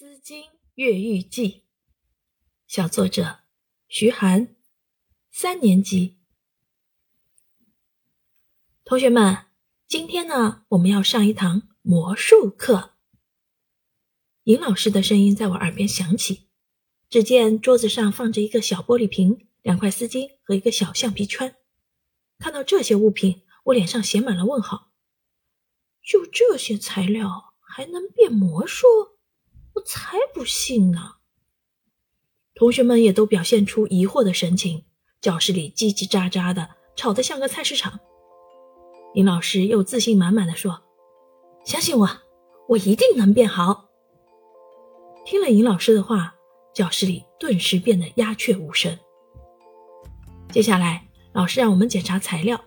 丝巾越狱记》，小作者徐寒，三年级同学们，今天呢，我们要上一堂魔术课。尹老师的声音在我耳边响起。只见桌子上放着一个小玻璃瓶、两块丝巾和一个小橡皮圈。看到这些物品，我脸上写满了问号。就这些材料还能变魔术？才不信呢！同学们也都表现出疑惑的神情，教室里叽叽喳喳的，吵得像个菜市场。林老师又自信满满的说：“相信我，我一定能变好。”听了尹老师的话，教室里顿时变得鸦雀无声。接下来，老师让我们检查材料，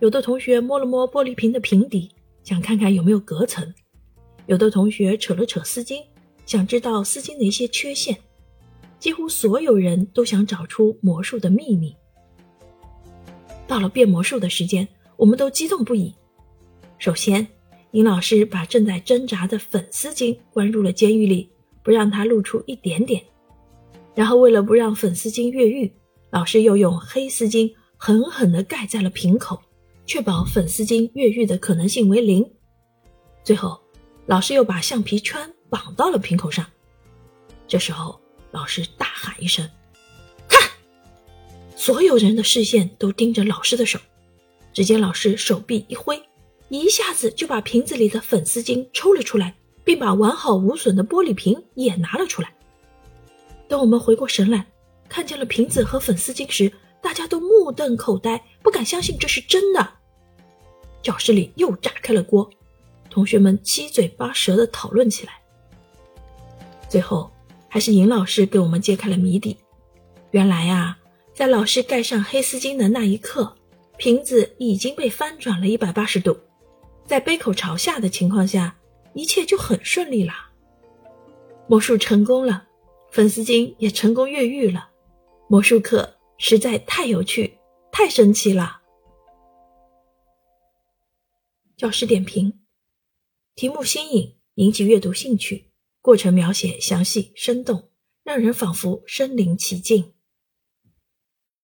有的同学摸了摸玻璃瓶的瓶底，想看看有没有隔层；有的同学扯了扯丝巾。想知道丝巾的一些缺陷，几乎所有人都想找出魔术的秘密。到了变魔术的时间，我们都激动不已。首先，尹老师把正在挣扎的粉丝巾关入了监狱里，不让它露出一点点。然后，为了不让粉丝巾越狱，老师又用黑丝巾狠狠地盖在了瓶口，确保粉丝巾越狱的可能性为零。最后，老师又把橡皮圈。绑到了瓶口上。这时候，老师大喊一声：“看！”所有人的视线都盯着老师的手。只见老师手臂一挥，一下子就把瓶子里的粉丝巾抽了出来，并把完好无损的玻璃瓶也拿了出来。等我们回过神来，看见了瓶子和粉丝巾时，大家都目瞪口呆，不敢相信这是真的。教室里又炸开了锅，同学们七嘴八舌地讨论起来。最后，还是尹老师给我们揭开了谜底。原来啊，在老师盖上黑丝巾的那一刻，瓶子已经被翻转了一百八十度，在杯口朝下的情况下，一切就很顺利了。魔术成功了，粉丝巾也成功越狱了。魔术课实在太有趣，太神奇了。教师点评：题目新颖，引起阅读兴趣。过程描写详细生动，让人仿佛身临其境。